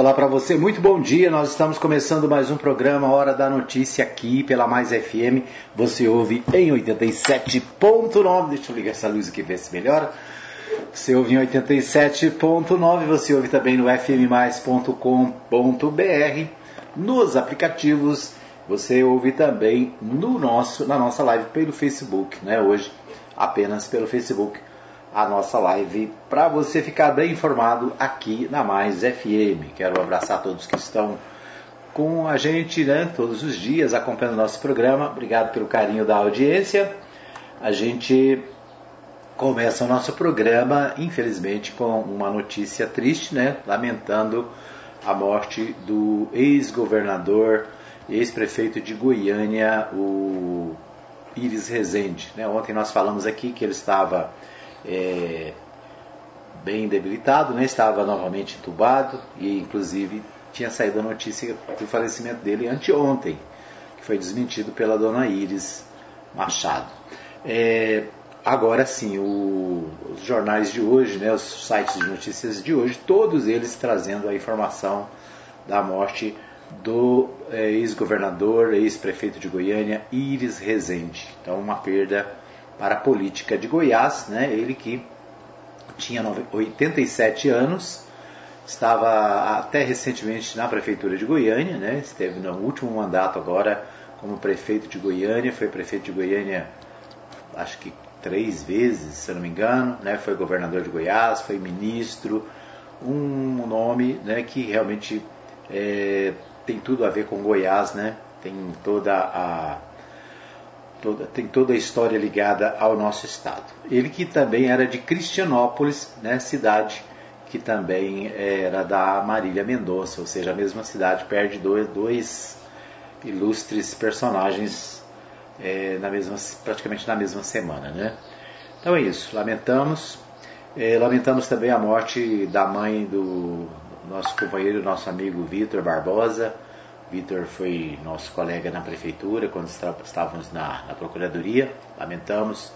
Olá para você, muito bom dia. Nós estamos começando mais um programa Hora da Notícia aqui pela Mais FM. Você ouve em 87.9. Deixa eu ligar essa luz aqui ver se melhora. Você ouve em 87.9, você ouve também no fmmais.com.br, nos aplicativos, você ouve também no nosso, na nossa live pelo Facebook, né? Hoje apenas pelo Facebook a nossa live para você ficar bem informado aqui na Mais FM. Quero abraçar todos que estão com a gente né, todos os dias acompanhando o nosso programa. Obrigado pelo carinho da audiência. A gente começa o nosso programa, infelizmente, com uma notícia triste, né? Lamentando a morte do ex-governador, ex-prefeito de Goiânia, o Iris Rezende. Né? Ontem nós falamos aqui que ele estava é, bem debilitado, né? estava novamente entubado e inclusive tinha saído a notícia do falecimento dele anteontem, que foi desmentido pela dona Iris Machado. É, agora sim, o, os jornais de hoje, né, os sites de notícias de hoje, todos eles trazendo a informação da morte do é, ex-governador, ex-prefeito de Goiânia, Iris Rezende. Então, uma perda para a política de Goiás, né? ele que tinha 87 anos, estava até recentemente na prefeitura de Goiânia, né? esteve no último mandato agora como prefeito de Goiânia, foi prefeito de Goiânia acho que três vezes, se não me engano, né? foi governador de Goiás, foi ministro, um nome né, que realmente é, tem tudo a ver com Goiás, né? tem toda a toda, tem toda a história ligada ao nosso estado. Ele que também era de Cristianópolis, né, cidade que também era da Marília Mendonça, ou seja, a mesma cidade perde dois, dois ilustres personagens é, na mesma, praticamente na mesma semana. Né? Então é isso, lamentamos. É, lamentamos também a morte da mãe do nosso companheiro, nosso amigo Vitor Barbosa, Vitor foi nosso colega na prefeitura quando estávamos na, na procuradoria. Lamentamos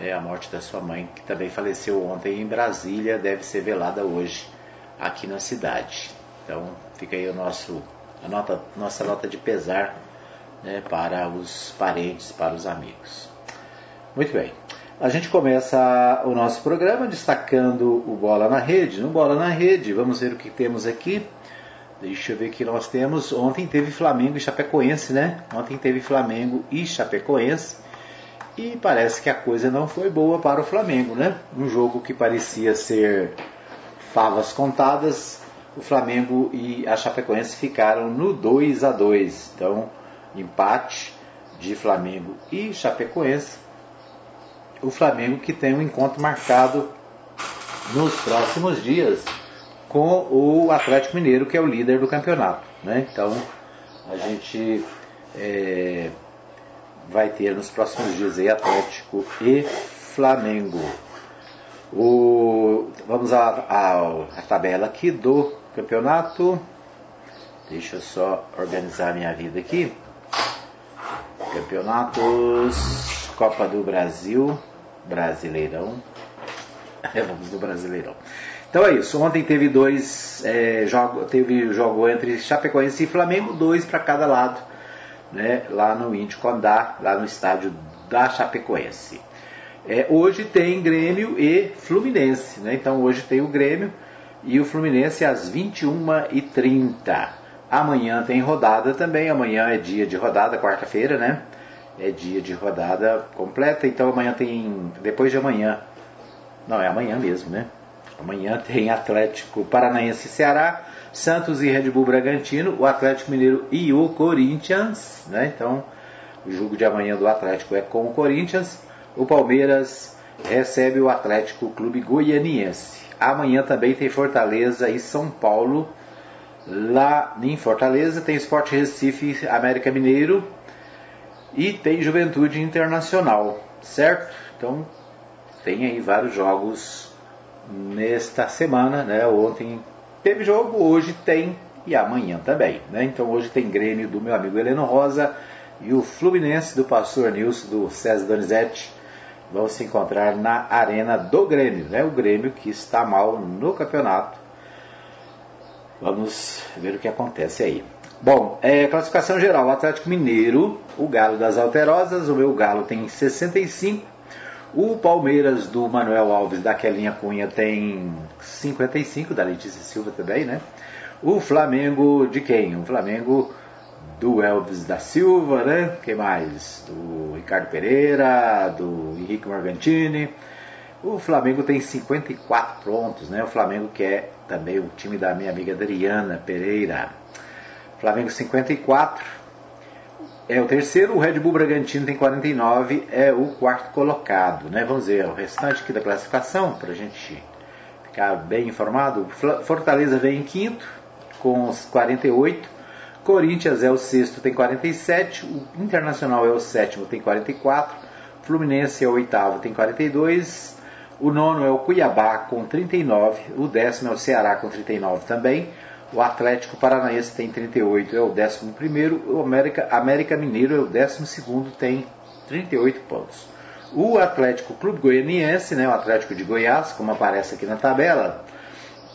é, a morte da sua mãe, que também faleceu ontem em Brasília, deve ser velada hoje aqui na cidade. Então fica aí o nosso, a nota, nossa nota de pesar né, para os parentes, para os amigos. Muito bem. A gente começa o nosso programa destacando o Bola na Rede. No Bola na Rede, vamos ver o que temos aqui. Deixa eu ver que nós temos. Ontem teve Flamengo e Chapecoense, né? Ontem teve Flamengo e Chapecoense. E parece que a coisa não foi boa para o Flamengo, né? Um jogo que parecia ser favas contadas, o Flamengo e a Chapecoense ficaram no 2 a 2. Então, empate de Flamengo e Chapecoense. O Flamengo que tem um encontro marcado nos próximos dias com o Atlético Mineiro, que é o líder do campeonato. Né? Então a gente é, vai ter nos próximos dias aí Atlético e Flamengo. O, vamos à tabela aqui do campeonato. Deixa eu só organizar minha vida aqui. Campeonatos, Copa do Brasil, Brasileirão. vamos do Brasileirão. Então é isso. Ontem teve dois é, jogos, teve jogo entre Chapecoense e Flamengo, dois para cada lado, né, lá no Índio Condá, lá no estádio da Chapecoense. É, hoje tem Grêmio e Fluminense, né? Então hoje tem o Grêmio e o Fluminense às 21h30. Amanhã tem rodada também, amanhã é dia de rodada, quarta-feira, né? É dia de rodada completa, então amanhã tem. Depois de amanhã. Não, é amanhã mesmo, né? Amanhã tem Atlético Paranaense e Ceará, Santos e Red Bull Bragantino, o Atlético Mineiro e o Corinthians. Né? Então, o jogo de amanhã do Atlético é com o Corinthians. O Palmeiras recebe o Atlético Clube Goianiense. Amanhã também tem Fortaleza e São Paulo. Lá em Fortaleza tem Sport Recife, América Mineiro e tem Juventude Internacional, certo? Então tem aí vários jogos nesta semana, né? Ontem teve jogo, hoje tem e amanhã também, né? Então hoje tem Grêmio do meu amigo Heleno Rosa e o Fluminense do pastor Nilson do César Donizete vão se encontrar na arena do Grêmio, né? O Grêmio que está mal no campeonato Vamos ver o que acontece aí. Bom, é, classificação geral: Atlético Mineiro, o Galo das Alterosas, o meu Galo tem 65. O Palmeiras do Manuel Alves da Quelinha Cunha tem 55, da Letícia Silva também, né? O Flamengo de quem? O Flamengo do Elvis da Silva, né? Quem mais? Do Ricardo Pereira, do Henrique Morgantini. O Flamengo tem 54 pontos, né? O Flamengo que é também o time da minha amiga Adriana Pereira. Flamengo 54 é o terceiro, o Red Bull Bragantino tem 49, é o quarto colocado, né? Vamos ver o restante aqui da classificação para a gente ficar bem informado. Fortaleza vem em quinto com os 48. Corinthians é o sexto, tem 47. O Internacional é o sétimo, tem 44. Fluminense é o oitavo, tem 42. O nono é o Cuiabá com 39. O décimo é o Ceará com 39 também. O Atlético Paranaense tem 38, é o décimo primeiro. O América, América Mineiro é o décimo segundo, tem 38 pontos. O Atlético Clube Goianiense, né, o Atlético de Goiás, como aparece aqui na tabela,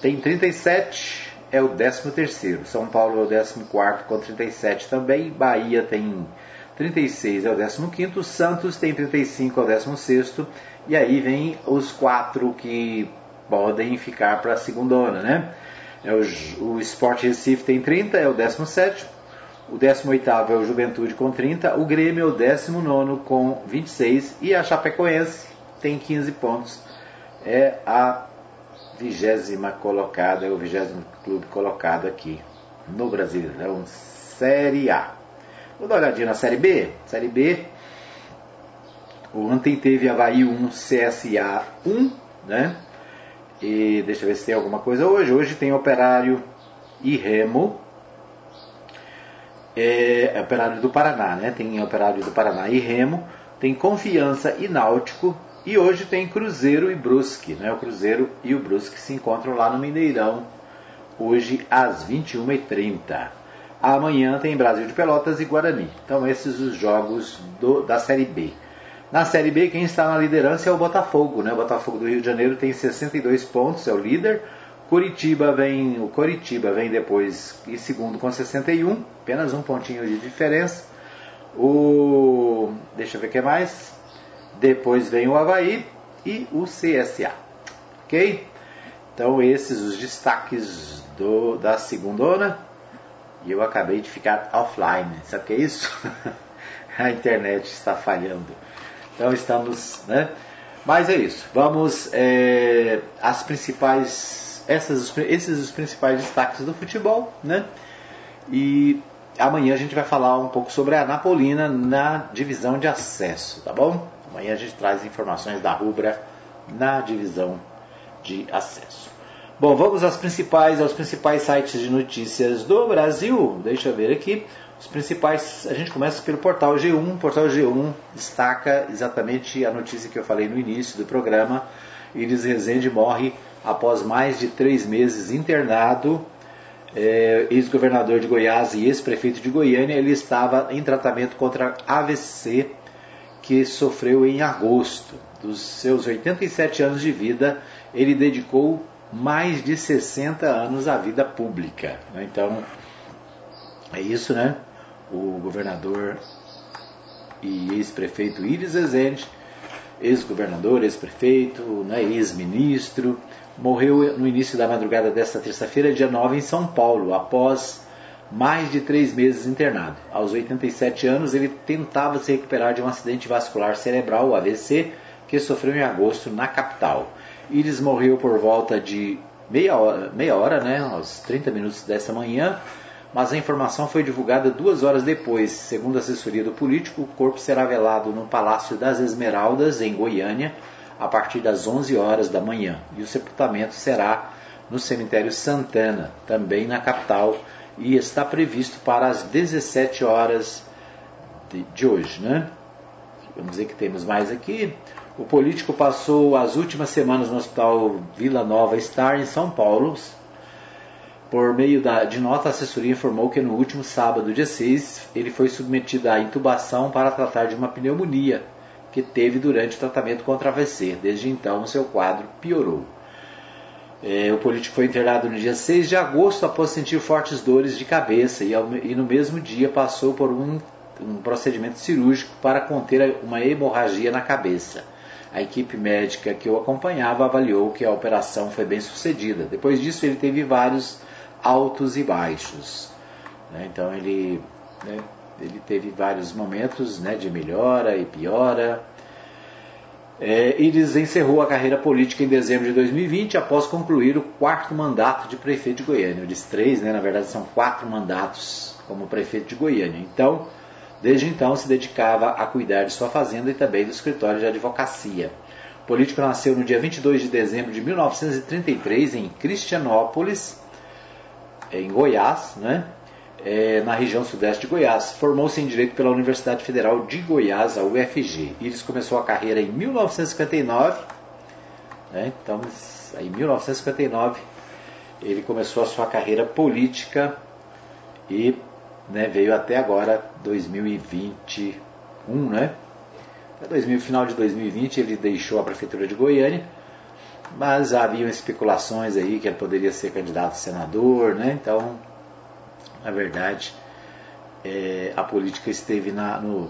tem 37, é o 13 terceiro. São Paulo é o 14 quarto com 37 também. Bahia tem 36, é o 15 quinto. Santos tem 35, é o 16 sexto. E aí vem os quatro que podem ficar para a segunda né? É o, o Sport Recife tem 30, é o 17. O 18 é o Juventude com 30. O Grêmio é o 19 com 26. E a Chapecoense tem 15 pontos. É a vigésima colocada, é o vigésimo clube colocado aqui no Brasileirão Série A. Vou dar uma olhadinha na Série B. Série B, ontem teve Havaí 1, CSA 1, né? E deixa eu ver se tem alguma coisa hoje. Hoje tem Operário e Remo. É, é Operário do Paraná, né? Tem Operário do Paraná e Remo. Tem Confiança e Náutico. E hoje tem Cruzeiro e Brusque, né? O Cruzeiro e o Brusque se encontram lá no Mineirão, hoje às 21h30. Amanhã tem Brasil de Pelotas e Guarani. Então esses os jogos do, da Série B. Na Série B, quem está na liderança é o Botafogo, né? O Botafogo do Rio de Janeiro tem 62 pontos, é o líder. Curitiba vem, o Curitiba vem depois em segundo com 61, apenas um pontinho de diferença. O, deixa eu ver o que mais. Depois vem o Havaí e o CSA. Ok? Então esses os destaques do, da segunda onda. E eu acabei de ficar offline. Sabe o que é isso? A internet está falhando. Então estamos, né? Mas é isso. Vamos é, as principais, essas, esses os principais destaques do futebol, né? E amanhã a gente vai falar um pouco sobre a Napolina na divisão de acesso, tá bom? Amanhã a gente traz informações da Rubra na divisão de acesso. Bom, vamos às principais, aos principais sites de notícias do Brasil. Deixa eu ver aqui. Os principais, a gente começa pelo portal G1. O portal G1 destaca exatamente a notícia que eu falei no início do programa. Iris Rezende morre após mais de três meses internado. É, ex-governador de Goiás e ex-prefeito de Goiânia, ele estava em tratamento contra AVC que sofreu em agosto. Dos seus 87 anos de vida, ele dedicou mais de 60 anos à vida pública. Né? Então, é isso, né? O governador e ex-prefeito Iris Rezende, ex-governador, ex-prefeito, né? ex-ministro, morreu no início da madrugada desta terça-feira, dia 9, em São Paulo, após mais de três meses internado. Aos 87 anos, ele tentava se recuperar de um acidente vascular cerebral, AVC, que sofreu em agosto na capital. Iris morreu por volta de meia hora, meia hora né, aos 30 minutos dessa manhã, mas a informação foi divulgada duas horas depois. Segundo a assessoria do político, o corpo será velado no Palácio das Esmeraldas, em Goiânia, a partir das 11 horas da manhã. E o sepultamento será no cemitério Santana, também na capital, e está previsto para as 17 horas de, de hoje. Né? Vamos dizer que temos mais aqui. O político passou as últimas semanas no Hospital Vila Nova Star, em São Paulo. Por meio da, de nota, a assessoria informou que no último sábado, dia 6, ele foi submetido à intubação para tratar de uma pneumonia que teve durante o tratamento contra AVC. Desde então, seu quadro piorou. É, o político foi internado no dia 6 de agosto após sentir fortes dores de cabeça e, e no mesmo dia passou por um, um procedimento cirúrgico para conter uma hemorragia na cabeça. A equipe médica que o acompanhava avaliou que a operação foi bem sucedida. Depois disso, ele teve vários altos e baixos. Né? Então, ele, né, ele teve vários momentos né, de melhora e piora. É, encerrou a carreira política em dezembro de 2020 após concluir o quarto mandato de prefeito de Goiânia. Eu disse três, né? na verdade são quatro mandatos como prefeito de Goiânia. Então, desde então se dedicava a cuidar de sua fazenda e também do escritório de advocacia. O político nasceu no dia 22 de dezembro de 1933 em Cristianópolis, em Goiás, né? é, na região sudeste de Goiás. Formou-se em Direito pela Universidade Federal de Goiás, a UFG. Iris começou a carreira em 1959. Né? Então, em 1959, ele começou a sua carreira política e né, veio até agora, 2021, né? Até 2000, final de 2020 ele deixou a prefeitura de Goiânia, mas haviam especulações aí que ele poderia ser candidato a senador, né? Então na verdade, é, a política esteve na, no,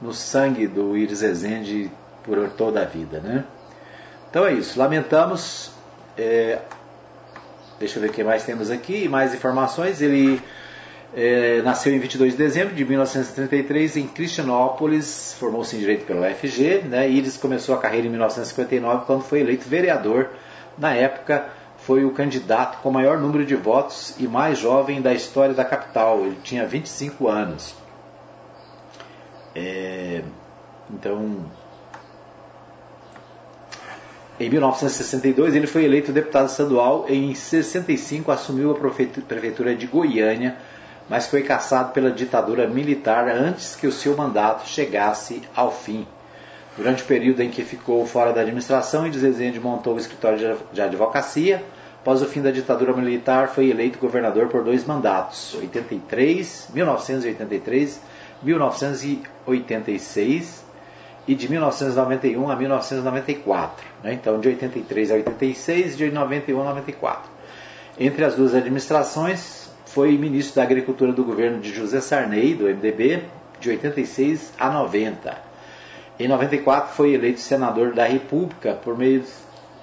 no sangue do Iris Rezende por toda a vida. Né? Então é isso, lamentamos. É, deixa eu ver o que mais temos aqui, mais informações. Ele é, nasceu em 22 de dezembro de 1933 em Cristianópolis, formou-se em Direito pela UFG. Né? Iris começou a carreira em 1959 quando foi eleito vereador. Na época, foi o candidato com maior número de votos e mais jovem da história da capital. Ele tinha 25 anos. É, então, em 1962 ele foi eleito deputado estadual. Em 65 assumiu a prefeitura de Goiânia, mas foi caçado pela ditadura militar antes que o seu mandato chegasse ao fim. Durante o período em que ficou fora da administração, Ides Rezende montou o escritório de advocacia, Após o fim da ditadura militar, foi eleito governador por dois mandatos, 83, 1983, 1986 e de 1991 a 1994. Né? Então, de 83 a 86 e de 91 a 94. Entre as duas administrações, foi ministro da Agricultura do governo de José Sarney, do MDB, de 86 a 90. Em 94 foi eleito senador da República por meio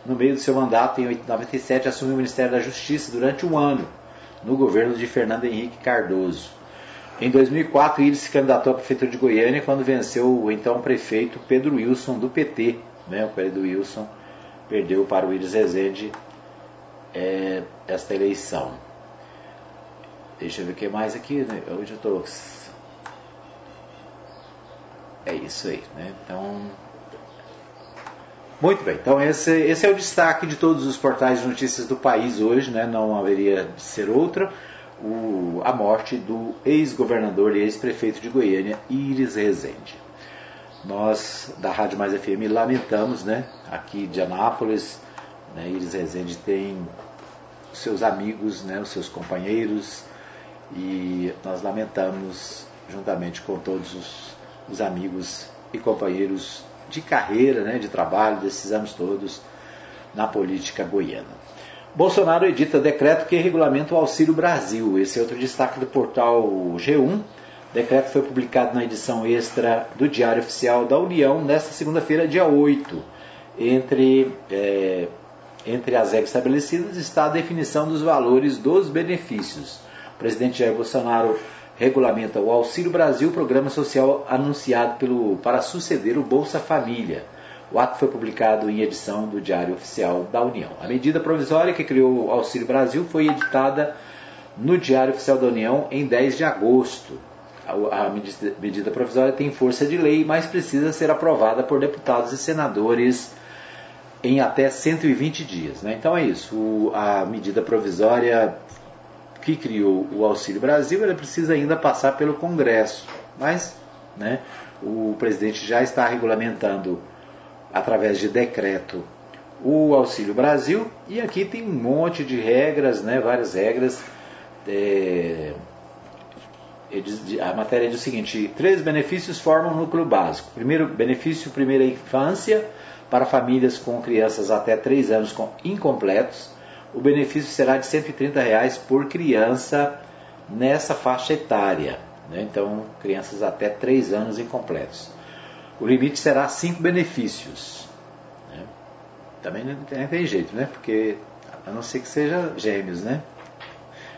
no meio do seu mandato, em 1997, assumiu o Ministério da Justiça durante um ano, no governo de Fernando Henrique Cardoso. Em 2004, ele se candidatou à Prefeitura de Goiânia quando venceu o então prefeito Pedro Wilson, do PT. Né? O Pedro Wilson perdeu para o Iris Rezende é, esta eleição. Deixa eu ver o que mais aqui. Né? Hoje eu estou. É isso aí. Né? Então, muito bem, então esse, esse, é o destaque de todos os portais de notícias do país hoje, né? não haveria de ser outra, o, a morte do ex-governador e ex-prefeito de Goiânia, Iris Rezende. Nós, da Rádio Mais FM, lamentamos, né? aqui de Anápolis, né? Iris Rezende tem seus amigos, né? os seus companheiros, e nós lamentamos, juntamente com todos os, os amigos e companheiros de carreira, né, de trabalho desses anos todos na política goiana. Bolsonaro edita decreto que regulamenta o Auxílio Brasil. Esse é outro destaque do portal G1. O decreto foi publicado na edição extra do Diário Oficial da União nesta segunda-feira, dia 8. Entre, é, entre as regras estabelecidas está a definição dos valores dos benefícios. O presidente Jair Bolsonaro regulamenta o Auxílio Brasil, programa social anunciado pelo, para suceder o Bolsa Família. O ato foi publicado em edição do Diário Oficial da União. A medida provisória que criou o Auxílio Brasil foi editada no Diário Oficial da União em 10 de agosto. A medida provisória tem força de lei, mas precisa ser aprovada por deputados e senadores em até 120 dias. Né? Então é isso. a medida provisória que criou o Auxílio Brasil, ele precisa ainda passar pelo Congresso. Mas né, o presidente já está regulamentando, através de decreto, o Auxílio Brasil. E aqui tem um monte de regras, né, várias regras. É, a matéria diz o seguinte: três benefícios formam o núcleo básico. Primeiro, benefício primeira infância para famílias com crianças até 3 anos com incompletos o benefício será de 130 reais por criança nessa faixa etária. Né? Então, crianças até 3 anos incompletos. O limite será 5 benefícios. Né? Também não tem, não tem jeito, né? Porque a não ser que seja gêmeos, né?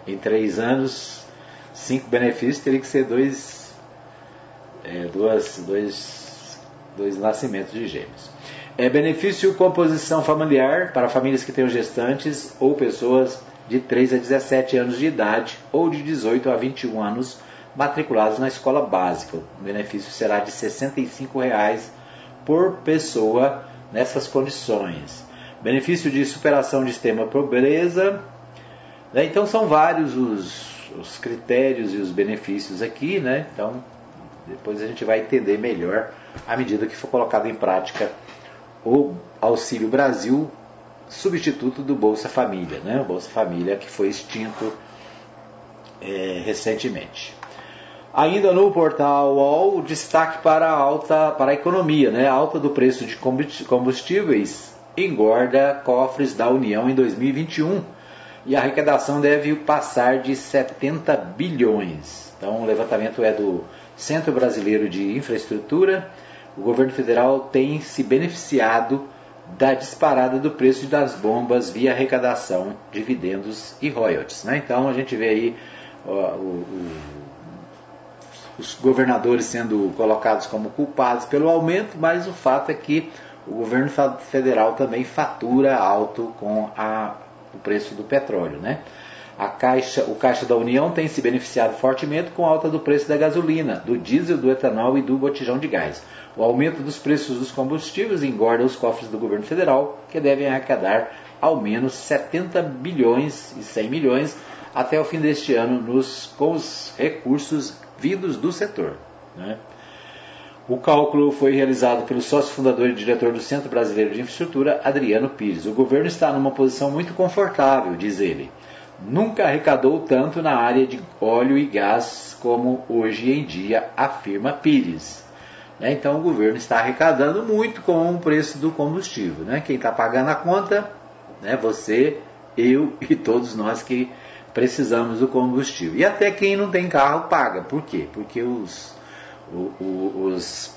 Em 3 anos, 5 benefícios teria que ser dois, é, duas, dois, dois nascimentos de gêmeos. É benefício composição familiar para famílias que tenham gestantes ou pessoas de 3 a 17 anos de idade ou de 18 a 21 anos matriculados na escola básica. O benefício será de 65 reais por pessoa nessas condições. Benefício de superação de extrema pobreza. Né? Então são vários os, os critérios e os benefícios aqui, né? Então depois a gente vai entender melhor à medida que for colocado em prática o Auxílio Brasil, substituto do Bolsa Família, né? o Bolsa Família que foi extinto é, recentemente. Ainda no portal UOL, destaque para a alta para a economia, né? A alta do preço de combustíveis engorda cofres da União em 2021 e a arrecadação deve passar de 70 bilhões. Então, o levantamento é do Centro Brasileiro de Infraestrutura o governo federal tem se beneficiado da disparada do preço das bombas via arrecadação, dividendos e royalties. Né? Então a gente vê aí ó, o, o, os governadores sendo colocados como culpados pelo aumento, mas o fato é que o governo federal também fatura alto com a, o preço do petróleo. Né? A Caixa, o Caixa da União tem se beneficiado fortemente com a alta do preço da gasolina, do diesel, do etanol e do botijão de gás. O aumento dos preços dos combustíveis engorda os cofres do governo federal, que devem arrecadar ao menos 70 bilhões e 100 milhões até o fim deste ano nos, com os recursos vindos do setor. Né? O cálculo foi realizado pelo sócio fundador e diretor do Centro Brasileiro de Infraestrutura, Adriano Pires. O governo está numa posição muito confortável, diz ele nunca arrecadou tanto na área de óleo e gás como hoje em dia, afirma Pires. Né? Então o governo está arrecadando muito com o preço do combustível. Né? Quem está pagando a conta, né? você, eu e todos nós que precisamos do combustível. E até quem não tem carro paga. Por quê? Porque os, os,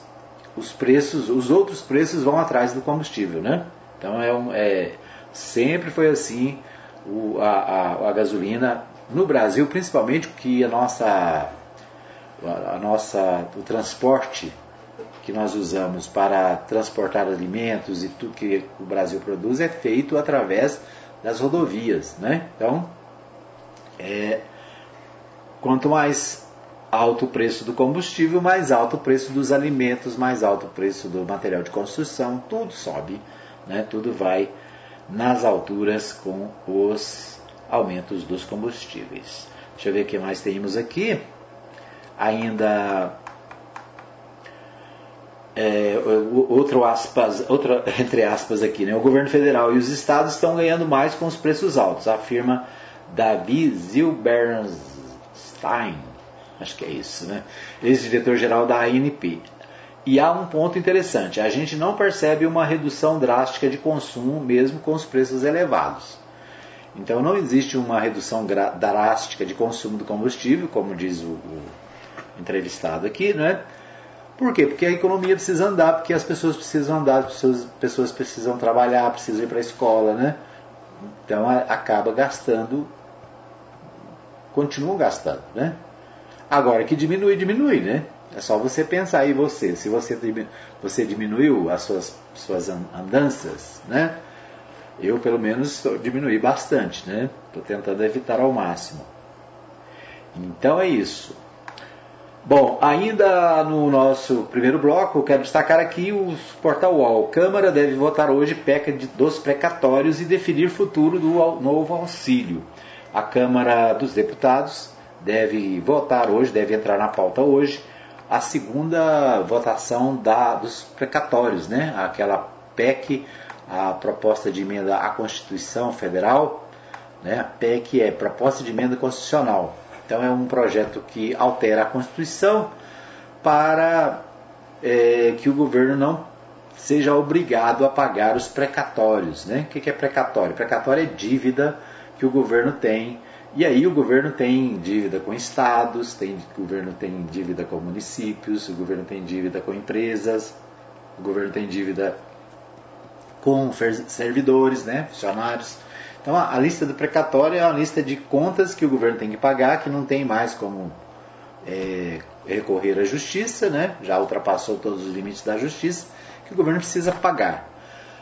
os preços, os outros preços vão atrás do combustível. Né? Então é, um, é sempre foi assim o, a, a, a, gasolina no Brasil, principalmente que a nossa, a nossa, o transporte que nós usamos para transportar alimentos e tudo que o Brasil produz é feito através das rodovias, né? Então, é, quanto mais alto o preço do combustível, mais alto o preço dos alimentos, mais alto o preço do material de construção, tudo sobe, né? Tudo vai nas alturas com os aumentos dos combustíveis. Deixa eu ver o que mais temos aqui. Ainda é, outro aspas, entre aspas aqui, né? O governo federal e os estados estão ganhando mais com os preços altos, afirma Davi Zilberstein, acho que é isso, né? Ex-diretor-geral da ANP. E há um ponto interessante: a gente não percebe uma redução drástica de consumo mesmo com os preços elevados. Então não existe uma redução drástica de consumo do combustível, como diz o, o entrevistado aqui, né? Por quê? Porque a economia precisa andar, porque as pessoas precisam andar, as pessoas, pessoas precisam trabalhar, precisam ir para a escola, né? Então acaba gastando, continuam gastando, né? Agora que diminui, diminui, né? É só você pensar aí você, se você, você diminuiu as suas, suas andanças, né? Eu pelo menos diminuí bastante, né? Estou tentando evitar ao máximo. Então é isso. Bom, ainda no nosso primeiro bloco, quero destacar aqui o Portal UOL. Câmara deve votar hoje PEC dos precatórios e definir futuro do novo auxílio. A Câmara dos Deputados deve votar hoje, deve entrar na pauta hoje, a segunda votação da, dos precatórios, né? aquela PEC, a proposta de emenda à Constituição Federal, né? a PEC é proposta de emenda constitucional. Então é um projeto que altera a Constituição para é, que o governo não seja obrigado a pagar os precatórios. Né? O que é precatório? Precatório é dívida que o governo tem. E aí o governo tem dívida com estados, tem, o governo tem dívida com municípios, o governo tem dívida com empresas, o governo tem dívida com servidores, né, funcionários. Então a, lista do precatório é uma lista de contas que o governo tem que pagar, que não tem mais como é, recorrer à justiça, né, já ultrapassou todos os limites da justiça, que o governo precisa pagar.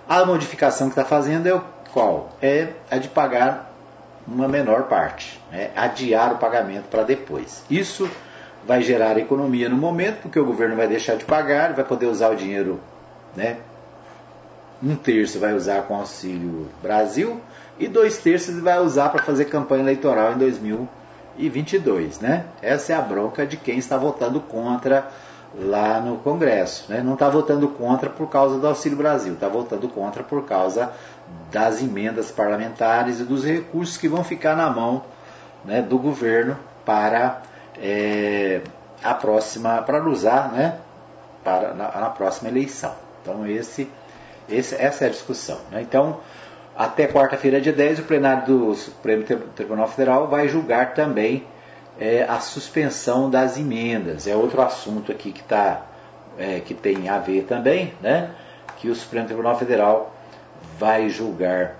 A modificação que está fazendo é o qual? É a de pagar uma menor parte, né? adiar o pagamento para depois. Isso vai gerar economia no momento, porque o governo vai deixar de pagar, vai poder usar o dinheiro, né? Um terço vai usar com auxílio Brasil e dois terços vai usar para fazer campanha eleitoral em 2022. Né? Essa é a bronca de quem está votando contra lá no Congresso. Né? Não está votando contra por causa do Auxílio Brasil, está votando contra por causa das emendas parlamentares e dos recursos que vão ficar na mão né, do governo para é, a próxima, para usar né, para, na, na, próxima eleição. Então esse, esse, essa é a discussão. Né? Então, até quarta-feira, dia 10, o plenário do Supremo Tribunal Federal vai julgar também é, a suspensão das emendas. É outro assunto aqui que, tá, é, que tem a ver também, né? que o Supremo Tribunal Federal vai julgar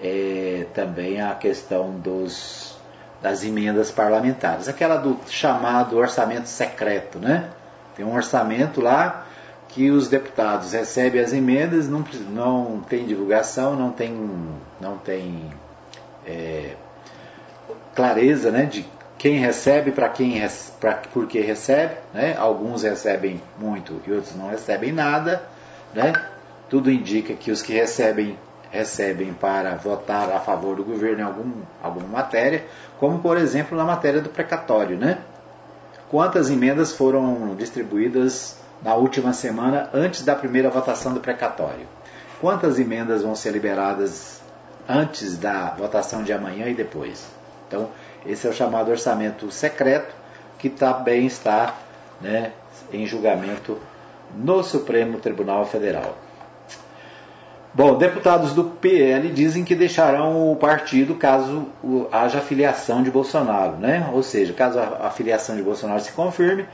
é, também a questão dos, das emendas parlamentares. Aquela do chamado orçamento secreto, né? Tem um orçamento lá que os deputados recebem as emendas, não, não tem divulgação, não tem, não tem é, clareza né, de quem recebe, para quem pra, por que recebe, né? alguns recebem muito e outros não recebem nada, né? tudo indica que os que recebem recebem para votar a favor do governo em algum, alguma matéria, como por exemplo na matéria do precatório, né? Quantas emendas foram distribuídas na última semana antes da primeira votação do precatório? Quantas emendas vão ser liberadas antes da votação de amanhã e depois? Então, esse é o chamado orçamento secreto, que também está né, em julgamento no Supremo Tribunal Federal. Bom, deputados do PL dizem que deixarão o partido caso haja filiação de Bolsonaro, né? Ou seja, caso a filiação de Bolsonaro se confirme,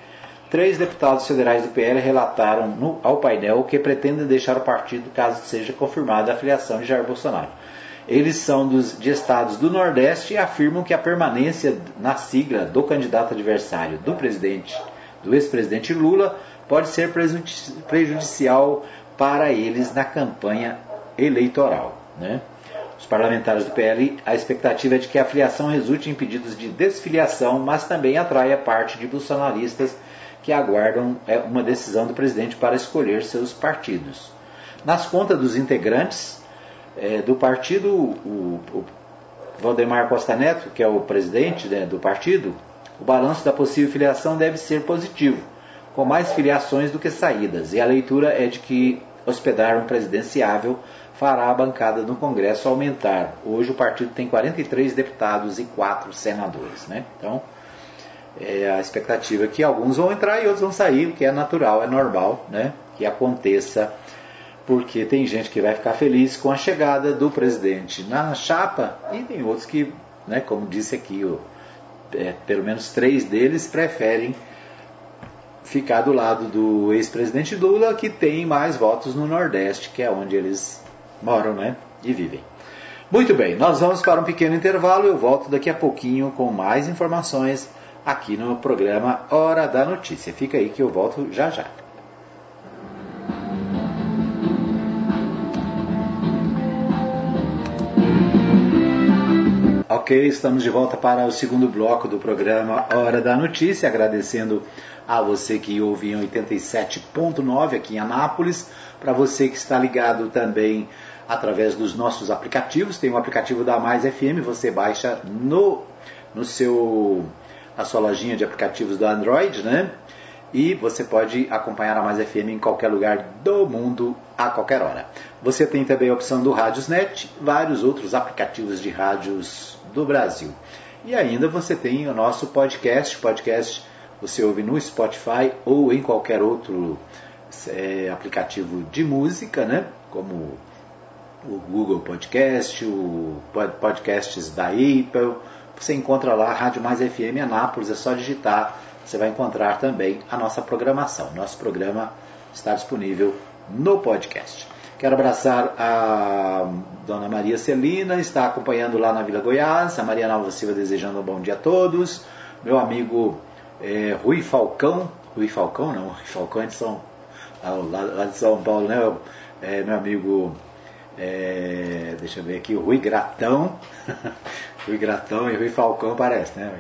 três deputados federais do PL relataram no, ao painel que pretendem deixar o partido caso seja confirmada a filiação de Jair Bolsonaro. Eles são dos, de estados do Nordeste e afirmam que a permanência na sigla do candidato adversário do presidente, do ex-presidente Lula, pode ser prejudicial para eles na campanha eleitoral. Né? Os parlamentares do PL, a expectativa é de que a filiação resulte em pedidos de desfiliação, mas também atraia parte de bolsonaristas que aguardam é, uma decisão do presidente para escolher seus partidos. Nas contas dos integrantes é, do partido, o, o, Valdemar Costa Neto, que é o presidente né, do partido, o balanço da possível filiação deve ser positivo, com mais filiações do que saídas, e a leitura é de que hospedar um presidenciável fará a bancada no Congresso aumentar. Hoje o partido tem 43 deputados e 4 senadores. Né? Então, é a expectativa é que alguns vão entrar e outros vão sair, o que é natural, é normal né? que aconteça, porque tem gente que vai ficar feliz com a chegada do presidente na chapa e tem outros que, né, como disse aqui, o, é, pelo menos três deles preferem ficar do lado do ex-presidente Lula, que tem mais votos no Nordeste, que é onde eles moram né, e vivem. Muito bem, nós vamos para um pequeno intervalo. Eu volto daqui a pouquinho com mais informações aqui no programa Hora da Notícia. Fica aí que eu volto já já. Ok, estamos de volta para o segundo bloco do programa Hora da Notícia, agradecendo a você que ouve em 87.9 aqui em Anápolis, para você que está ligado também através dos nossos aplicativos. Tem o um aplicativo da Mais FM, você baixa no, no seu a sua lojinha de aplicativos do Android, né? E você pode acompanhar a Mais FM em qualquer lugar do mundo a qualquer hora. Você tem também a opção do Radiosnet, vários outros aplicativos de rádios do Brasil. E ainda você tem o nosso podcast, podcast você ouve no Spotify ou em qualquer outro é, aplicativo de música, né? Como o Google Podcast, o podcasts da Apple. Você encontra lá a Rádio Mais FM Anápolis, é só digitar, você vai encontrar também a nossa programação. Nosso programa está disponível no podcast. Quero abraçar a Dona Maria Celina, está acompanhando lá na Vila Goiás, a Maria Nova Silva desejando um bom dia a todos, meu amigo é, Rui Falcão, Rui Falcão não, Rui Falcão é de São, lá, lá de São Paulo, né? É, meu amigo, é, deixa eu ver aqui, Rui Gratão, Rui Gratão e Rui Falcão parece, né?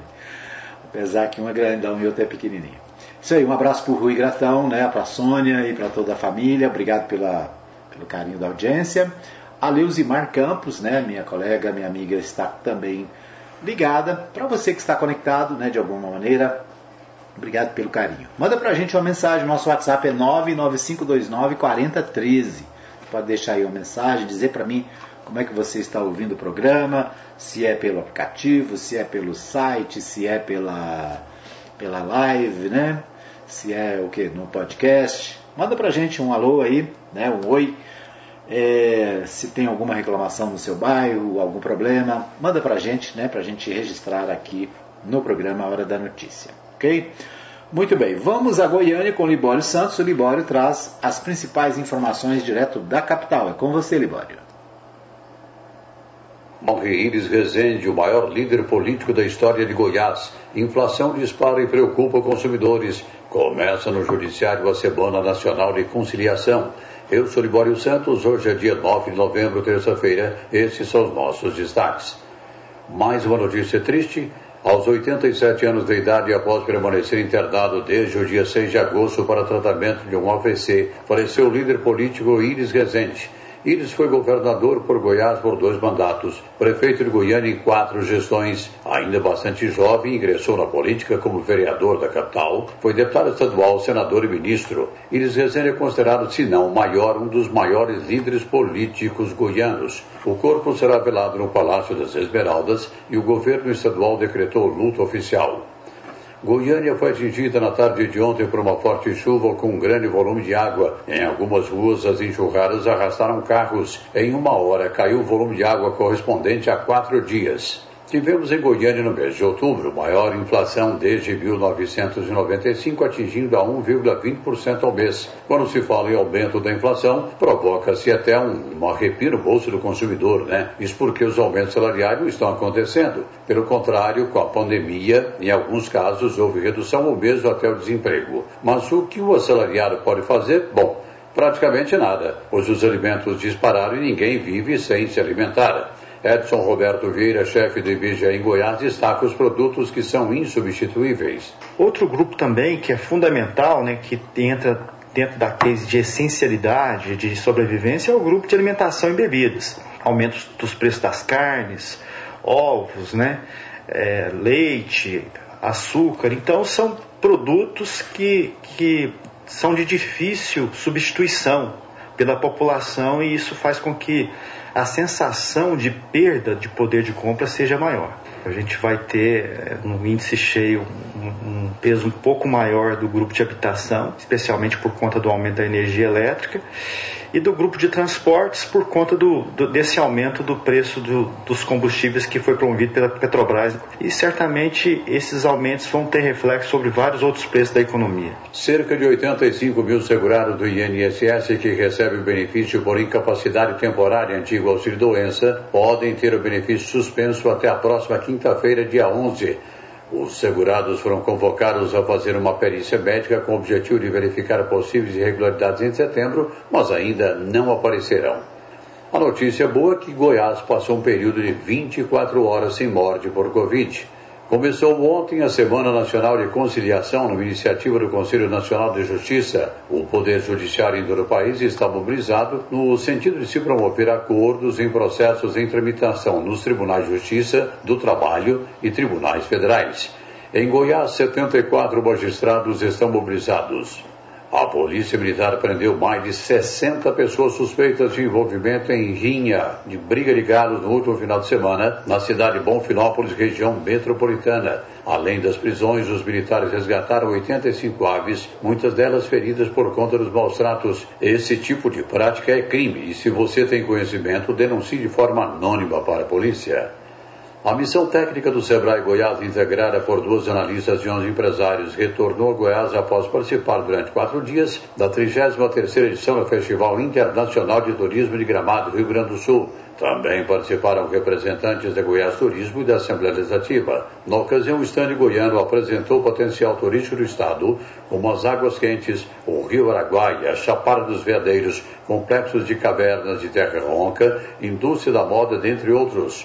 Apesar que um é grandão e outro é pequenininho. Isso aí, um abraço para o Rui Gratão, né, para a Sônia e para toda a família. Obrigado pela, pelo carinho da audiência. A Leuzimar Campos, né, minha colega, minha amiga, está também ligada. Para você que está conectado, né, de alguma maneira, obrigado pelo carinho. Manda para a gente uma mensagem, nosso WhatsApp é 99529 4013. Pode deixar aí uma mensagem, dizer para mim como é que você está ouvindo o programa, se é pelo aplicativo, se é pelo site, se é pela, pela live, né? Se é o que? No podcast. Manda pra gente um alô aí, né? Um oi. É, se tem alguma reclamação no seu bairro, algum problema, manda pra gente, né? Pra gente registrar aqui no programa Hora da Notícia, ok? Muito bem, vamos a Goiânia com Libório Santos. O Libório traz as principais informações direto da capital. É com você, Libório. Morre Iris Rezende, o maior líder político da história de Goiás. Inflação dispara e preocupa consumidores. Começa no Judiciário a Semana Nacional de Conciliação. Eu sou Libório Santos, hoje é dia 9 de novembro, terça-feira. Esses são os nossos destaques. Mais uma notícia triste. Aos 87 anos de idade após permanecer internado desde o dia 6 de agosto para tratamento de um AVC, faleceu o líder político Iris Rezende. Iris foi governador por Goiás por dois mandatos, prefeito de Goiânia em quatro gestões. Ainda bastante jovem, ingressou na política como vereador da capital, foi deputado estadual, senador e ministro. Iris Rezende é considerado, se não o maior, um dos maiores líderes políticos goianos. O corpo será velado no Palácio das Esmeraldas e o governo estadual decretou luto oficial. Goiânia foi atingida na tarde de ontem por uma forte chuva com um grande volume de água. Em algumas ruas, as enxurradas arrastaram carros. Em uma hora, caiu o volume de água correspondente a quatro dias. Tivemos em Goiânia no mês de outubro maior inflação desde 1995, atingindo a 1,20% ao mês. Quando se fala em aumento da inflação, provoca-se até um, um arrepio no bolso do consumidor, né? Isso porque os aumentos salariais estão acontecendo. Pelo contrário, com a pandemia, em alguns casos houve redução ou mesmo até o desemprego. Mas o que o assalariado pode fazer? Bom, praticamente nada, pois os alimentos dispararam e ninguém vive sem se alimentar. Edson Roberto Vieira, chefe do IBGE em Goiás, destaca os produtos que são insubstituíveis. Outro grupo também que é fundamental, né, que entra dentro da crise de essencialidade, de sobrevivência, é o grupo de alimentação e bebidas. Aumento dos preços das carnes, ovos, né, é, leite, açúcar. Então, são produtos que, que são de difícil substituição pela população e isso faz com que a sensação de perda de poder de compra seja maior. A gente vai ter eh, no índice cheio um, peso um pouco maior do grupo de habitação, especialmente por conta do aumento da energia elétrica, e do grupo de transportes por conta do, do desse aumento do preço do, dos combustíveis que foi promovido pela Petrobras. E certamente esses aumentos vão ter reflexo sobre vários outros preços da economia. Cerca de 85 mil segurados do INSS que recebem benefício por incapacidade temporária antigo auxílio-doença podem ter o benefício suspenso até a próxima quinta-feira, dia 11 os segurados foram convocados a fazer uma perícia médica com o objetivo de verificar possíveis irregularidades em setembro, mas ainda não aparecerão. A notícia boa é que Goiás passou um período de 24 horas sem morte por Covid. Começou ontem a Semana Nacional de Conciliação, numa iniciativa do Conselho Nacional de Justiça. O Poder Judiciário em todo o país está mobilizado no sentido de se promover acordos em processos em tramitação nos Tribunais de Justiça, do Trabalho e Tribunais Federais. Em Goiás, 74 magistrados estão mobilizados. A Polícia Militar prendeu mais de 60 pessoas suspeitas de envolvimento em rinha de briga de galos no último final de semana na cidade de Bonfinópolis, região metropolitana. Além das prisões, os militares resgataram 85 aves, muitas delas feridas por conta dos maus tratos. Esse tipo de prática é crime e, se você tem conhecimento, denuncie de forma anônima para a polícia. A missão técnica do Sebrae Goiás, integrada por duas analistas e 11 empresários, retornou a Goiás após participar durante quatro dias da 33ª edição do Festival Internacional de Turismo de Gramado, Rio Grande do Sul. Também participaram representantes da Goiás Turismo e da Assembleia Legislativa. Na ocasião, o estande goiano apresentou o potencial turístico do estado, como as águas quentes, o Rio Araguaia, Chapada dos Veadeiros, complexos de cavernas de terra ronca, indústria da moda, dentre outros.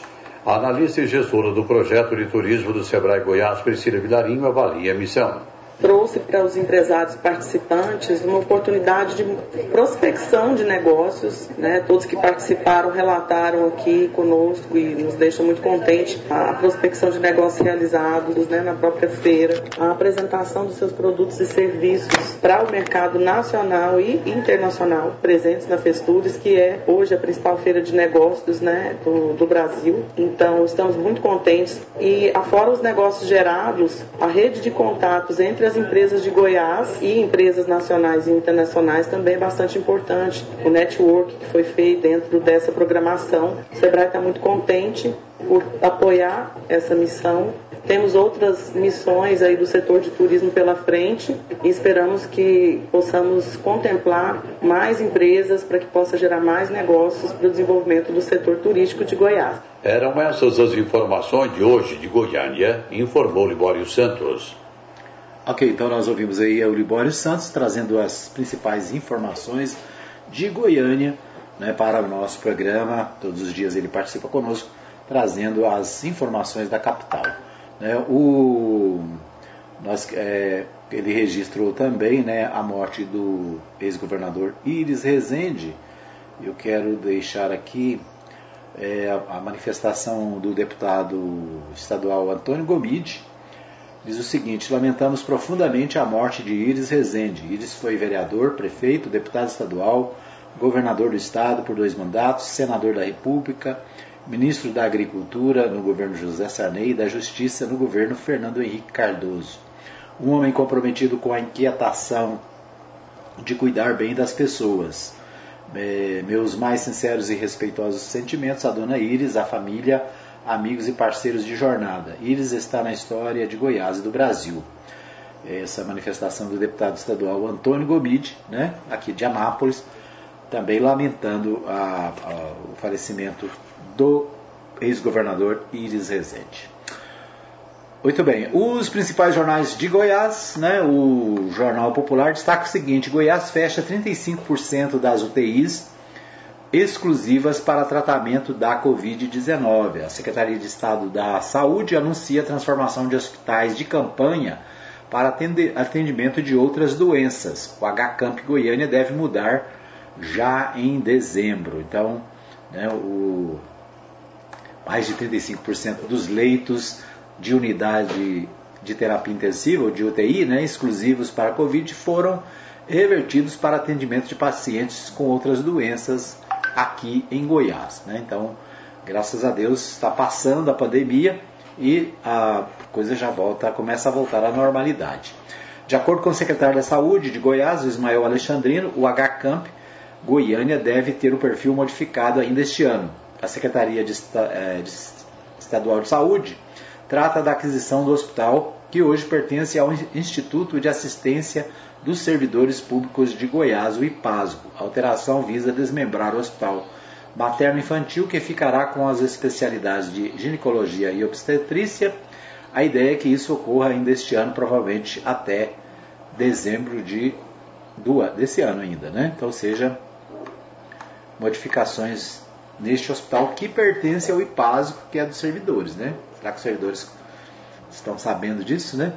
A analista e gestora do projeto de turismo do Sebrae Goiás, Priscila Vilarinho, avalia a missão trouxe para os empresários participantes uma oportunidade de prospecção de negócios. Né? Todos que participaram relataram aqui conosco e nos deixa muito contente a prospecção de negócios realizados né, na própria feira, a apresentação dos seus produtos e serviços para o mercado nacional e internacional presentes na Festures, que é hoje a principal feira de negócios né, do, do Brasil. Então, estamos muito contentes. E, afora os negócios gerados, a rede de contatos entre as empresas de Goiás e empresas nacionais e internacionais também é bastante importante. O network que foi feito dentro dessa programação. O Sebrae está muito contente por apoiar essa missão. Temos outras missões aí do setor de turismo pela frente e esperamos que possamos contemplar mais empresas para que possa gerar mais negócios para o desenvolvimento do setor turístico de Goiás. Eram essas as informações de hoje de Goiânia, informou Libório Santos. Ok, então nós ouvimos aí o Libório Santos trazendo as principais informações de Goiânia né, para o nosso programa. Todos os dias ele participa conosco, trazendo as informações da capital. Né, o, nós, é, ele registrou também né, a morte do ex-governador Iris Rezende. Eu quero deixar aqui é, a, a manifestação do deputado estadual Antônio Gomide, diz o seguinte: Lamentamos profundamente a morte de Iris Rezende. Iris foi vereador, prefeito, deputado estadual, governador do estado por dois mandatos, senador da República, ministro da Agricultura no governo José Sarney e da Justiça no governo Fernando Henrique Cardoso. Um homem comprometido com a inquietação de cuidar bem das pessoas. É, meus mais sinceros e respeitosos sentimentos à dona Iris, à família, amigos e parceiros de jornada. Iris está na história de Goiás e do Brasil. Essa manifestação do deputado estadual Antônio Gomide, né, aqui de Anápolis, também lamentando a, a, o falecimento do ex-governador Iris Rezende. Muito bem, os principais jornais de Goiás, né, o Jornal Popular destaca o seguinte: Goiás fecha 35% das UTIs exclusivas para tratamento da Covid-19. A Secretaria de Estado da Saúde anuncia a transformação de hospitais de campanha para atendimento de outras doenças. O HCamp Goiânia deve mudar já em dezembro. Então, né, o, mais de 35% dos leitos de unidade de terapia intensiva, ou de UTI, né, exclusivos para Covid, foram revertidos para atendimento de pacientes com outras doenças aqui em Goiás. Né? Então, graças a Deus, está passando a pandemia e a coisa já volta, começa a voltar à normalidade. De acordo com o secretário da Saúde de Goiás, Ismael Alexandrino, o HCamp Goiânia deve ter o perfil modificado ainda este ano. A Secretaria é, de Estadual de Saúde trata da aquisição do hospital, que hoje pertence ao Instituto de Assistência dos Servidores Públicos de Goiás, o IPASGO. A alteração visa desmembrar o hospital materno-infantil, que ficará com as especialidades de ginecologia e obstetrícia. A ideia é que isso ocorra ainda este ano, provavelmente até dezembro de, do, desse ano ainda, né? Então, seja, modificações neste hospital que pertence ao IPASGO, que é dos servidores, né? Será que os servidores estão sabendo disso, né?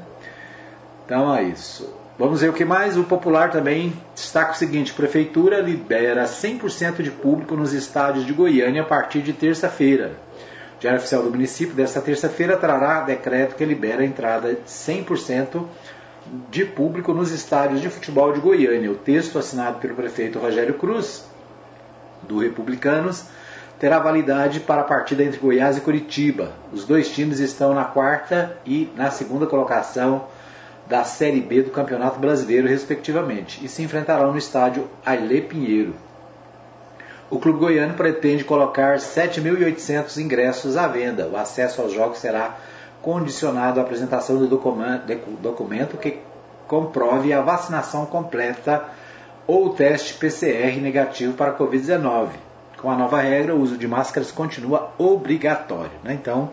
Então é isso. Vamos ver o que mais. O Popular também destaca o seguinte: Prefeitura libera 100% de público nos estádios de Goiânia a partir de terça-feira. O Diário Oficial do Município, desta terça-feira, trará decreto que libera a entrada de 100% de público nos estádios de futebol de Goiânia. O texto assinado pelo prefeito Rogério Cruz, do Republicanos, terá validade para a partida entre Goiás e Curitiba. Os dois times estão na quarta e na segunda colocação da Série B do Campeonato Brasileiro, respectivamente, e se enfrentarão no estádio Ailê Pinheiro. O clube goiano pretende colocar 7.800 ingressos à venda. O acesso aos jogos será condicionado à apresentação do documento que comprove a vacinação completa ou teste PCR negativo para a Covid-19. Com a nova regra, o uso de máscaras continua obrigatório. Né? Então,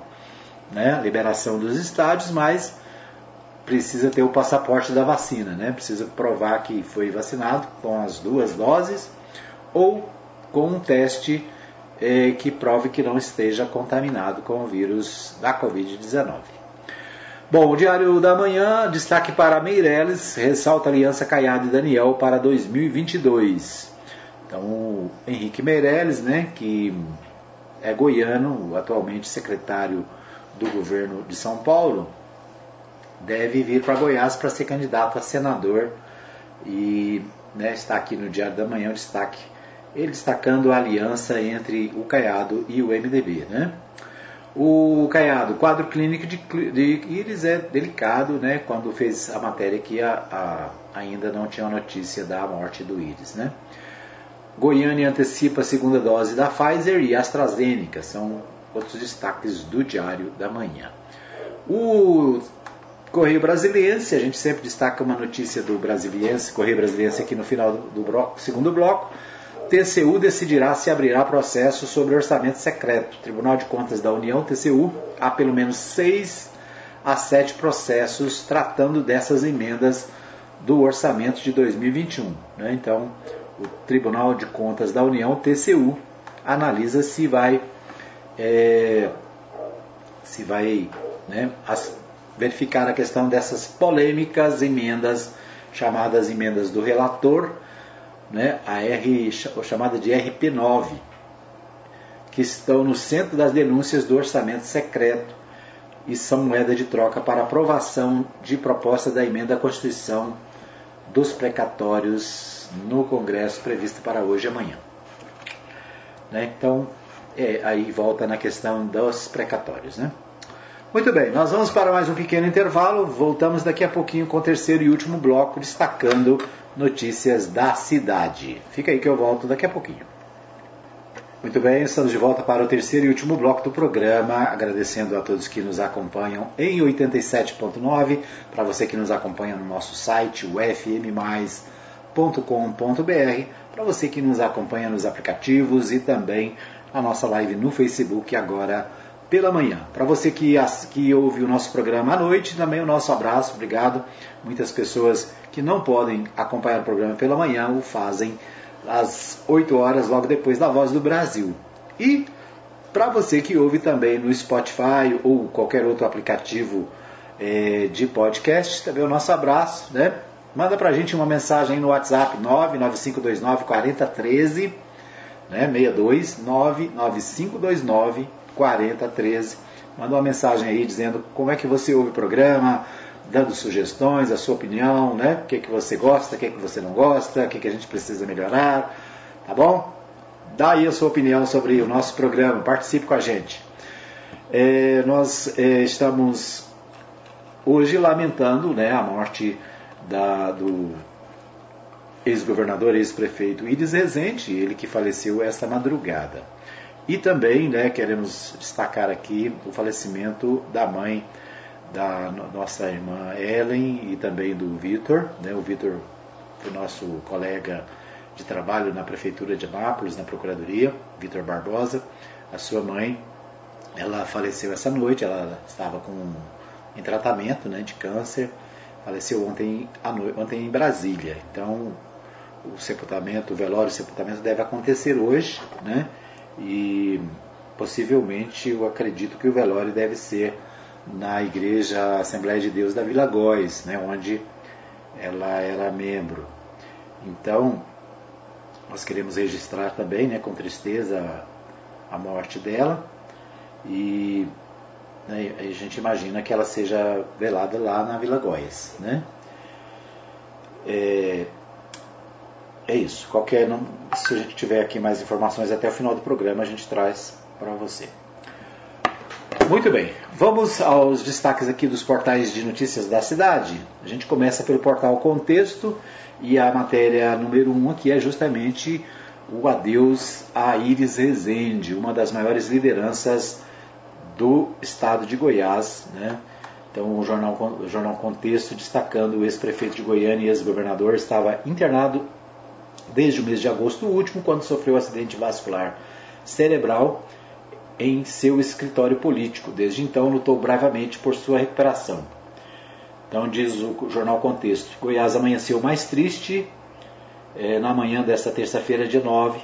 né, liberação dos estádios, mas precisa ter o passaporte da vacina, né? precisa provar que foi vacinado com as duas doses ou com um teste eh, que prove que não esteja contaminado com o vírus da Covid-19. Bom, o Diário da Manhã, destaque para Meirelles, ressalta a aliança Caiado e Daniel para 2022. Então, o Henrique Meirelles, né, que é goiano, atualmente secretário do governo de São Paulo, deve vir para Goiás para ser candidato a senador e né, está aqui no Diário da Manhã o destaque ele destacando a aliança entre o Caiado e o MDB. Né? O Caiado, quadro clínico de, de íris é delicado, né? quando fez a matéria que a, a, ainda não tinha notícia da morte do íris. Né? Goiânia antecipa a segunda dose da Pfizer e AstraZeneca, são outros destaques do Diário da Manhã. O Correio Brasiliense, a gente sempre destaca uma notícia do Brasiliense, Correio Brasiliense aqui no final do bloco, segundo bloco, TCU decidirá se abrirá processo sobre orçamento secreto. Tribunal de Contas da União, TCU, há pelo menos seis a sete processos tratando dessas emendas do orçamento de 2021. Né? Então, o Tribunal de Contas da União, TCU, analisa se vai, é, se vai né, as, verificar a questão dessas polêmicas emendas, chamadas emendas do relator, né, a R, chamada de RP9, que estão no centro das denúncias do orçamento secreto e são moeda de troca para aprovação de proposta da emenda à Constituição dos precatórios no Congresso prevista para hoje e amanhã. Né, então, é, aí volta na questão dos precatórios. Né? Muito bem, nós vamos para mais um pequeno intervalo. Voltamos daqui a pouquinho com o terceiro e último bloco, destacando notícias da cidade. Fica aí que eu volto daqui a pouquinho. Muito bem, estamos de volta para o terceiro e último bloco do programa, agradecendo a todos que nos acompanham em 87.9, para você que nos acompanha no nosso site, o fmmais.com.br, para você que nos acompanha nos aplicativos e também a nossa live no Facebook agora pela manhã. Para você que, que ouve o nosso programa à noite, também o nosso abraço, obrigado. Muitas pessoas que não podem acompanhar o programa pela manhã o fazem às 8 horas, logo depois da Voz do Brasil. E para você que ouve também no Spotify ou qualquer outro aplicativo é, de podcast, também o nosso abraço, né? Manda para a gente uma mensagem no WhatsApp 99529 4013, né? 62 99529 4013. Manda uma mensagem aí dizendo como é que você ouve o programa, dando sugestões, a sua opinião, né? O que, é que você gosta, o que, é que você não gosta, o que, é que a gente precisa melhorar, tá bom? Dá aí a sua opinião sobre o nosso programa, participe com a gente. É, nós é, estamos hoje lamentando né, a morte da, do ex-governador, ex-prefeito Ides Rezende, ele que faleceu esta madrugada. E também né, queremos destacar aqui o falecimento da mãe da nossa irmã Ellen e também do Vitor. Né? O Vitor foi nosso colega de trabalho na Prefeitura de Anápolis, na Procuradoria, Vitor Barbosa. A sua mãe, ela faleceu essa noite, ela estava com, em tratamento né, de câncer, faleceu ontem, à noite, ontem em Brasília. Então, o sepultamento, o velório e o sepultamento deve acontecer hoje, né? E possivelmente eu acredito que o velório deve ser na igreja Assembleia de Deus da Vila Góis, né, onde ela era membro. Então, nós queremos registrar também, né, com tristeza, a morte dela e né, a gente imagina que ela seja velada lá na Vila Góis, né? É, é isso. Qualquer, se a gente tiver aqui mais informações até o final do programa, a gente traz para você. Muito bem, vamos aos destaques aqui dos portais de notícias da cidade. A gente começa pelo portal Contexto e a matéria número 1 um aqui é justamente o adeus a Iris Rezende, uma das maiores lideranças do estado de Goiás. Né? Então, o jornal, o jornal Contexto destacando o ex-prefeito de Goiânia e ex-governador estava internado desde o mês de agosto último, quando sofreu um acidente vascular cerebral em seu escritório político. Desde então, lutou bravamente por sua recuperação. Então, diz o jornal Contexto: Goiás amanheceu mais triste é, na manhã desta terça-feira, dia 9,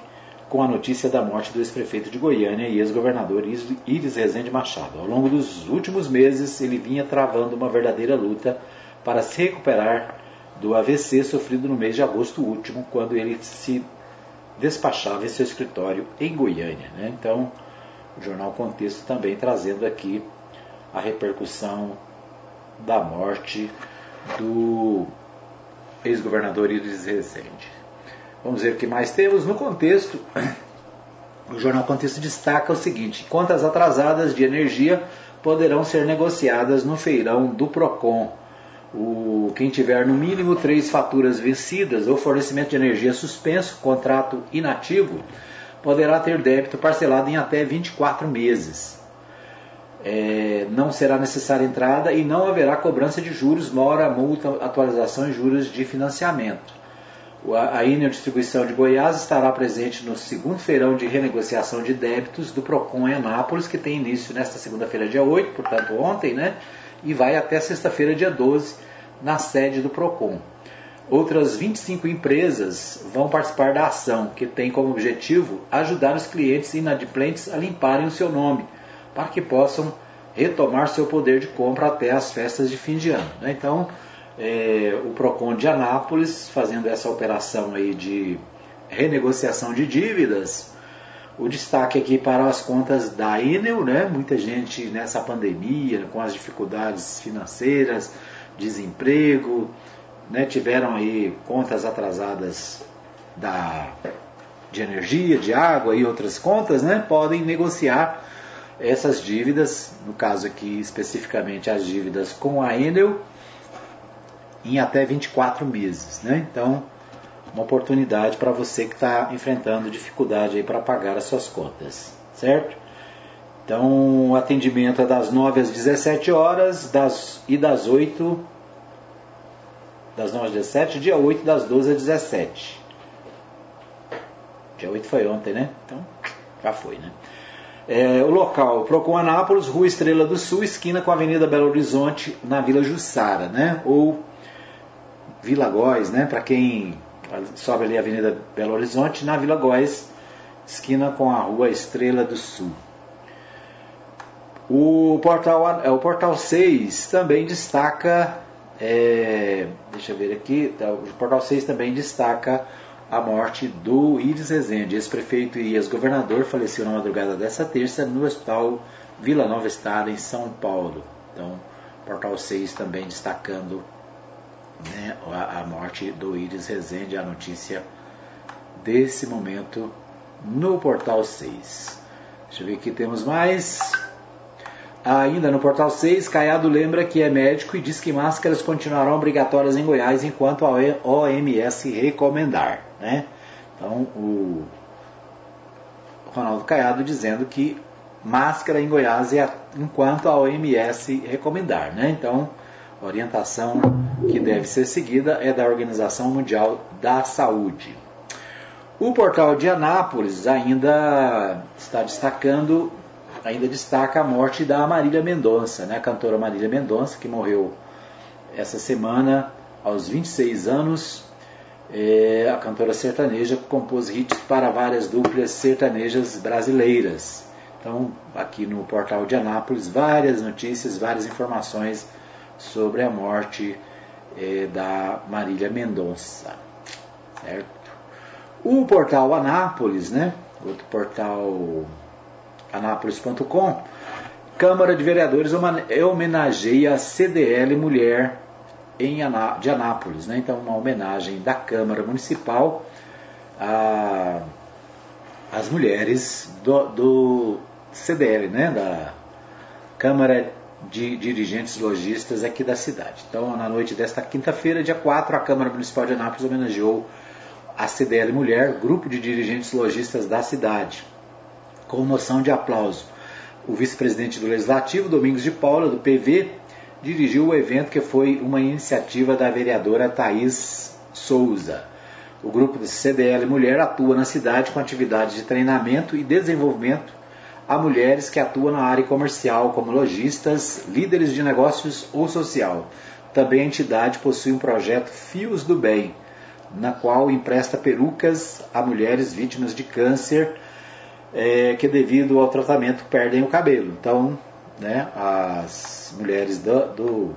com a notícia da morte do ex-prefeito de Goiânia e ex-governador Iris Rezende Machado. Ao longo dos últimos meses, ele vinha travando uma verdadeira luta para se recuperar do AVC sofrido no mês de agosto último, quando ele se despachava em seu escritório em Goiânia. Né? Então, o jornal Contexto também trazendo aqui a repercussão da morte do ex-governador Iris Rezende. Vamos ver o que mais temos. No contexto, o jornal Contexto destaca o seguinte: contas atrasadas de energia poderão ser negociadas no feirão do PROCON. O, quem tiver no mínimo três faturas vencidas ou fornecimento de energia suspenso, contrato inativo, poderá ter débito parcelado em até 24 meses. É, não será necessária entrada e não haverá cobrança de juros, mora, multa, atualização e juros de financiamento. A Enel Distribuição de Goiás estará presente no segundo feirão de renegociação de débitos do PROCON em Anápolis, que tem início nesta segunda-feira, dia 8, portanto ontem, né? E vai até sexta-feira, dia 12, na sede do PROCON. Outras 25 empresas vão participar da ação, que tem como objetivo ajudar os clientes inadimplentes a limparem o seu nome, para que possam retomar seu poder de compra até as festas de fim de ano. Né? Então, é, o PROCON de Anápolis fazendo essa operação aí de renegociação de dívidas. O destaque aqui para as contas da Enel, né? muita gente nessa pandemia, com as dificuldades financeiras, desemprego, né, tiveram aí contas atrasadas da, de energia, de água e outras contas, né, podem negociar essas dívidas, no caso aqui especificamente as dívidas com a Enel, em até 24 meses. Né? Então, uma oportunidade para você que está enfrentando dificuldade para pagar as suas contas, certo? Então, o atendimento é das 9 às 17 horas das, e das 8 das 9 às 17, dia 8 das 12 às 17. Dia 8 foi ontem, né? Então, já foi, né? É, o local, Procon Anápolis, Rua Estrela do Sul, esquina com a Avenida Belo Horizonte, na Vila Jussara, né? Ou Vila Góis, né? Para quem sobe ali a Avenida Belo Horizonte, na Vila Góis, esquina com a Rua Estrela do Sul. O portal, é, o portal 6 também destaca é, deixa eu ver aqui, tá, o Portal 6 também destaca a morte do Iris Rezende, ex-prefeito e ex-governador, faleceu na madrugada dessa terça no Hospital Vila Nova Estada, em São Paulo. Então, Portal 6 também destacando né, a, a, morte do Iris Rezende, a notícia desse momento no Portal 6. Deixa eu ver aqui, temos mais. Ainda no portal 6, Caiado lembra que é médico e diz que máscaras continuarão obrigatórias em Goiás enquanto a OMS recomendar. Né? Então, o Ronaldo Caiado dizendo que máscara em Goiás é enquanto a OMS recomendar. Né? Então, orientação que deve ser seguida é da Organização Mundial da Saúde. O portal de Anápolis ainda está destacando ainda destaca a morte da Marília Mendonça, né? a cantora Marília Mendonça, que morreu essa semana aos 26 anos. É, a cantora sertaneja compôs hits para várias duplas sertanejas brasileiras. Então, aqui no portal de Anápolis, várias notícias, várias informações sobre a morte é, da Marília Mendonça. Certo? O portal Anápolis, né? outro portal anápolis.com, Câmara de Vereadores homenageia a CDL Mulher em Aná, de Anápolis. Né? Então, uma homenagem da Câmara Municipal às mulheres do, do CDL, né? da Câmara de Dirigentes Logistas aqui da cidade. Então, na noite desta quinta-feira, dia 4, a Câmara Municipal de Anápolis homenageou a CDL Mulher, grupo de dirigentes lojistas da cidade, com moção de aplauso. O vice-presidente do Legislativo, Domingos de Paula, do PV, dirigiu o evento que foi uma iniciativa da vereadora Thaís Souza. O grupo do CDL Mulher atua na cidade com atividades de treinamento e desenvolvimento a mulheres que atuam na área comercial, como lojistas, líderes de negócios ou social. Também a entidade possui um projeto Fios do Bem, na qual empresta perucas a mulheres vítimas de câncer é, que, devido ao tratamento, perdem o cabelo. Então, né, as mulheres do, do,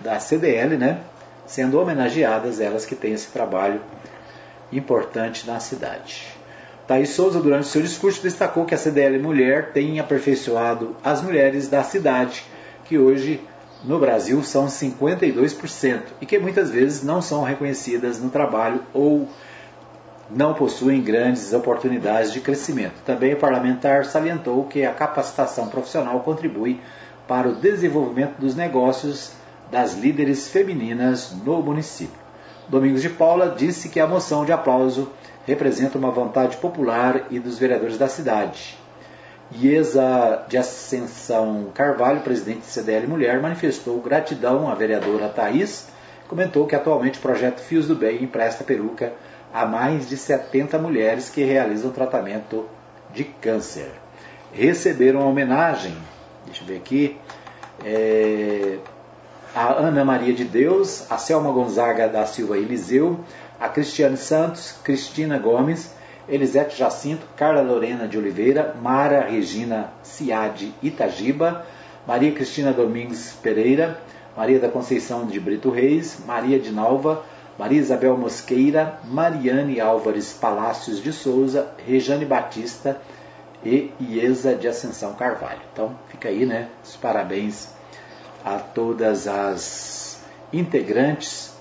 da CDL, né, sendo homenageadas, elas que têm esse trabalho importante na cidade. Thaís Souza, durante seu discurso, destacou que a CDL Mulher tem aperfeiçoado as mulheres da cidade, que hoje no Brasil são 52% e que muitas vezes não são reconhecidas no trabalho ou não possuem grandes oportunidades de crescimento. Também o parlamentar salientou que a capacitação profissional contribui para o desenvolvimento dos negócios das líderes femininas no município. Domingos de Paula disse que a moção de aplauso representa uma vontade popular e dos vereadores da cidade. Iesa de Ascensão Carvalho, presidente do CDL Mulher, manifestou gratidão à vereadora Thaís, comentou que atualmente o projeto Fios do Bem empresta peruca a mais de 70 mulheres que realizam tratamento de câncer. Receberam a homenagem, deixa eu ver aqui, é, a Ana Maria de Deus, a Selma Gonzaga da Silva Eliseu, a Cristiane Santos, Cristina Gomes, Elisete Jacinto, Carla Lorena de Oliveira, Mara Regina Ciade Itagiba, Maria Cristina Domingues Pereira, Maria da Conceição de Brito Reis, Maria de Nalva, Maria Isabel Mosqueira, Mariane Álvares Palácios de Souza, Rejane Batista e Iesa de Ascensão Carvalho. Então, fica aí, né? Os parabéns a todas as integrantes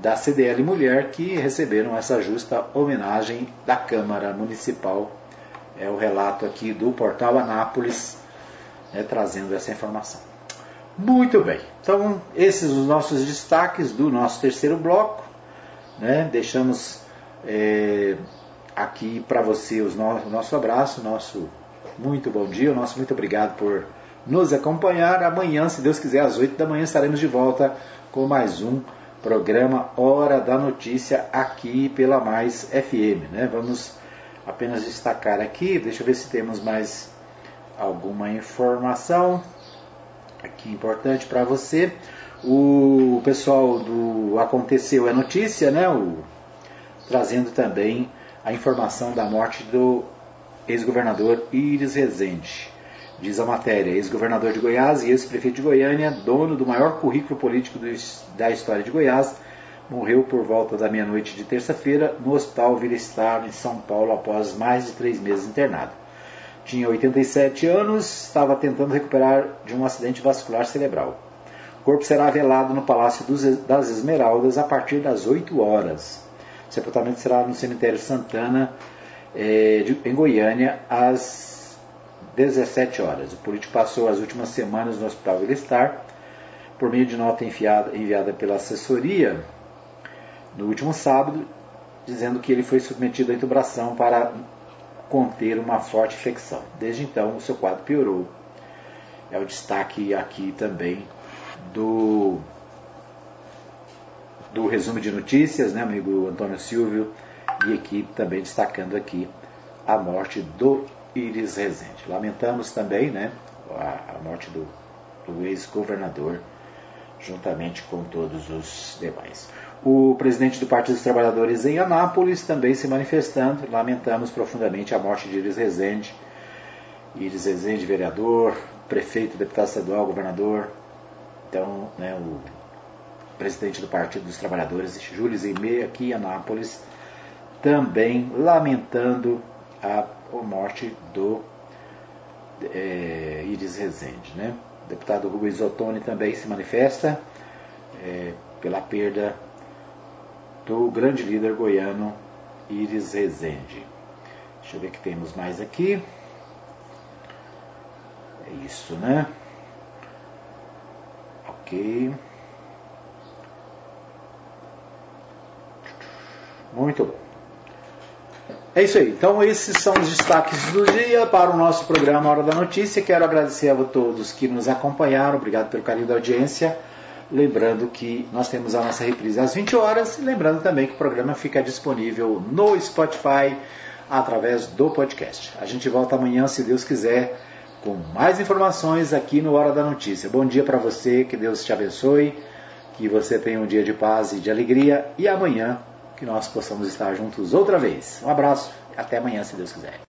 da CDL Mulher que receberam essa justa homenagem da Câmara Municipal. É o relato aqui do portal Anápolis, né, trazendo essa informação. Muito bem, então esses os nossos destaques do nosso terceiro bloco. Né, deixamos é, aqui para você os no, o nosso abraço, nosso muito bom dia, o nosso muito obrigado por nos acompanhar. Amanhã, se Deus quiser, às 8 da manhã estaremos de volta com mais um programa Hora da Notícia aqui pela Mais FM. Né? Vamos apenas destacar aqui, deixa eu ver se temos mais alguma informação aqui importante para você. O pessoal do Aconteceu é Notícia, né? O, trazendo também a informação da morte do ex-governador Iris Rezende. Diz a matéria, ex-governador de Goiás e ex-prefeito de Goiânia, dono do maior currículo político da história de Goiás, morreu por volta da meia-noite de terça-feira no Hospital Vila Star, em São Paulo, após mais de três meses internado. Tinha 87 anos, estava tentando recuperar de um acidente vascular cerebral. O corpo será velado no Palácio das Esmeraldas a partir das 8 horas. O sepultamento será no cemitério Santana, eh, de, em Goiânia, às 17 horas. O político passou as últimas semanas no Hospital Vilestar por meio de nota enviada, enviada pela assessoria no último sábado, dizendo que ele foi submetido à intubação para conter uma forte infecção. Desde então, o seu quadro piorou. É o destaque aqui também do do resumo de notícias, né, amigo Antônio Silvio, e equipe também destacando aqui a morte do Iris Rezende. Lamentamos também né, a, a morte do, do ex-governador, juntamente com todos os demais. O presidente do Partido dos Trabalhadores em Anápolis também se manifestando. Lamentamos profundamente a morte de Iris Rezende. Iris Rezende, vereador, prefeito, deputado estadual, governador. Então, né, o presidente do Partido dos Trabalhadores, Júlio Zimei, aqui em Anápolis, também lamentando a morte do é, Iris Rezende. Né? O deputado Rubens Ottoni também se manifesta, é, pela perda do grande líder goiano Iris Rezende. Deixa eu ver o que temos mais aqui. É isso, né? Ok. Muito bom. É isso aí. Então, esses são os destaques do dia para o nosso programa Hora da Notícia. Quero agradecer a todos que nos acompanharam. Obrigado pelo carinho da audiência. Lembrando que nós temos a nossa reprise às 20 horas. Lembrando também que o programa fica disponível no Spotify através do podcast. A gente volta amanhã, se Deus quiser, com mais informações aqui no Hora da Notícia. Bom dia para você, que Deus te abençoe, que você tenha um dia de paz e de alegria e amanhã que nós possamos estar juntos outra vez. Um abraço, até amanhã, se Deus quiser.